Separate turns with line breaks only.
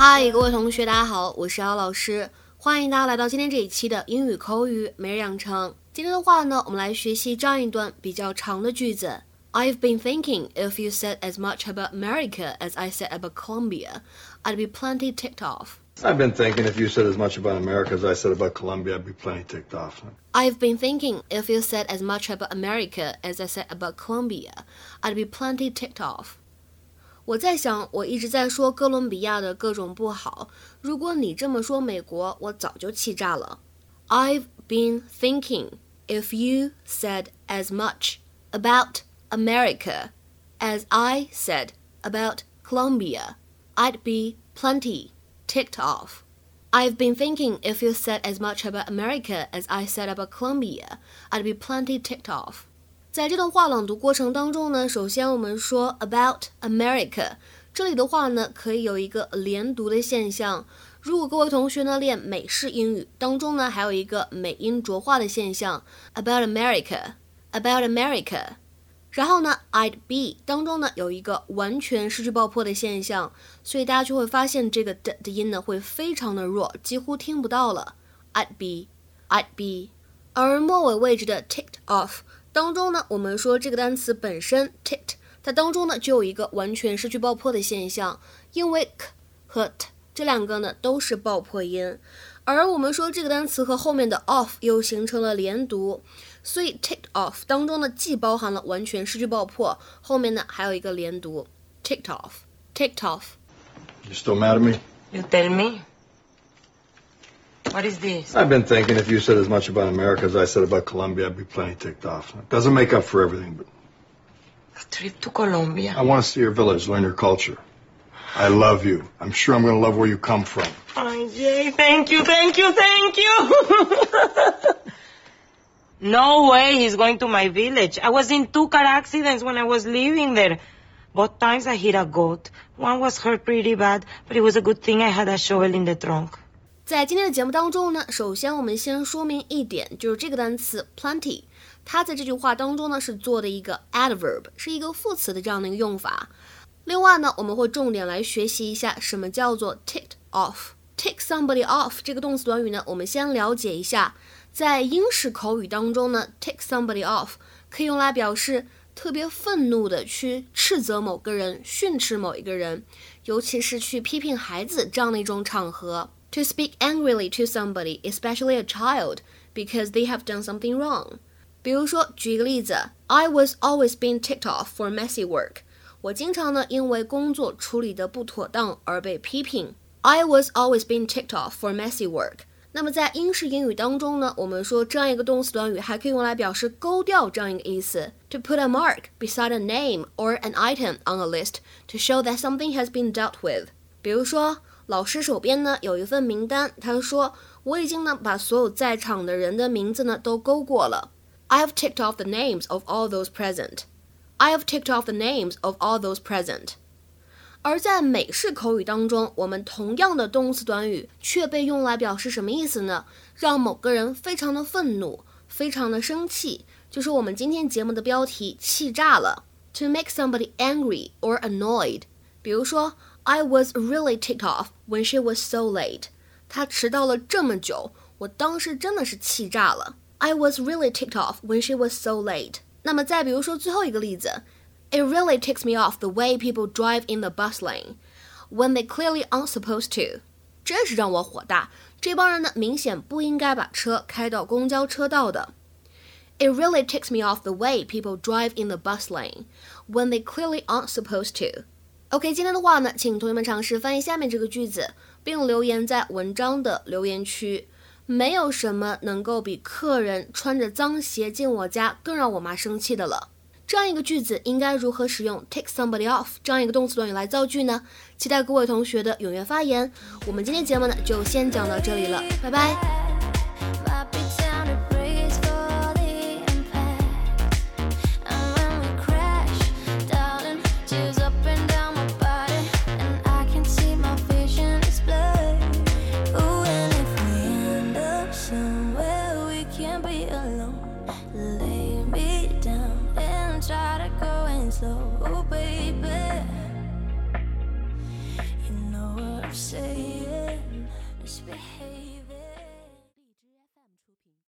嗨，各位同学，大家好，我是姚老师，欢迎大家来到今天这一期的英语口语每日养成。今天的话呢，我们来学习这样一段比较长的句子。I've been thinking if you said as much about America as I said about Colombia, I'd be plenty ticked off.
I've been thinking if you said as much about America as I said about Colombia, I'd be plenty ticked off.
I've been thinking if you said as much about America as I said about Colombia, I'd be plenty ticked off. 我在想，我一直在说哥伦比亚的各种不好。如果你这么说美国，我早就气炸了。I've been thinking if you said as much about America as I said about Colombia, I'd be plenty ticked off. I've been thinking if you said as much about America as I said about Colombia, I'd be plenty ticked off. 在这段话朗读过程当中呢，首先我们说 about America，这里的话呢可以有一个连读的现象。如果各位同学呢练美式英语当中呢，还有一个美音浊化的现象 about America，about America。然后呢，I'd be 当中呢有一个完全失去爆破的现象，所以大家就会发现这个的的音呢会非常的弱，几乎听不到了。I'd be，I'd be。而末尾位置的 ticked off 当中呢，我们说这个单词本身 ticked，它当中呢就有一个完全失去爆破的现象，因为 k 和 t 这两个呢都是爆破音，而我们说这个单词和后面的 off 又形成了连读。所以 ticked off 当中呢，既包含了完全失去爆破，后面呢还有一个连读，ticked off，ticked off。
You still mad at me?
You tell me. What is this?
I've been thinking if you said as much about America as I said about Colombia, I'd be plenty ticked off. It doesn't make up for everything, but
A trip to Colombia.
I want to see your village, learn your culture. I love you. I'm sure I'm going to love where you come from.
Oh, Jay, thank you, thank you, thank you. no way he's going to my village. I was in two car accidents when I was living there. Both times I hit a goat. One was hurt pretty bad, but it was a good thing I had a shovel in the trunk.
在今天的节目当中呢，首先我们先说明一点，就是这个单词 plenty，它在这句话当中呢是做的一个 adverb，是一个副词的这样的一个用法。另外呢，我们会重点来学习一下什么叫做 ticked off，take somebody off 这个动词短语呢，我们先了解一下。在英式口语当中呢 take somebody off 可以用来表示特别愤怒的去斥责某个人、训斥某一个人，尤其是去批评孩子这样的一种场合。To speak angrily to somebody, especially a child, because they have done something wrong. 比如说，举一个例子，I was always being ticked off for messy work. 我经常呢因为工作处理的不妥当而被批评。I was always being ticked off for messy work. 那么在英式英语当中呢，我们说这样一个动词短语还可以用来表示勾掉这样一个意思，to put a mark beside a name or an item on a list to show that something has been dealt with。比如说， 老师手边呢有一份名单，他说我已经呢把所有在场的人的名字呢都勾过了。I have ticked off the names of all those present. I have ticked off the names of all those present. 而在美式口语当中，我们同样的动词短语却被用来表示什么意思呢？让某个人非常的愤怒，非常的生气，就是我们今天节目的标题“气炸了”。To make somebody angry or annoyed。比如说 ，I was really ticked off when she was so late。她迟到了这么久，我当时真的是气炸了。I was really ticked off when she was so late。那么再比如说最后一个例子。It really ticks me off the way people drive in the bus lane when they clearly aren't supposed to。真是让我火大！这帮人呢，明显不应该把车开到公交车道的。It really ticks me off the way people drive in the bus lane when they clearly aren't supposed to。 OK，今天的话呢，请同学们尝试翻译下面这个句子，并留言在文章的留言区。没有什么能够比客人穿着脏鞋进我家更让我妈生气的了。这样一个句子应该如何使用 take somebody off 这样一个动词短语来造句呢？期待各位同学的踊跃发言。我们今天节目呢就先讲到这里了，拜拜。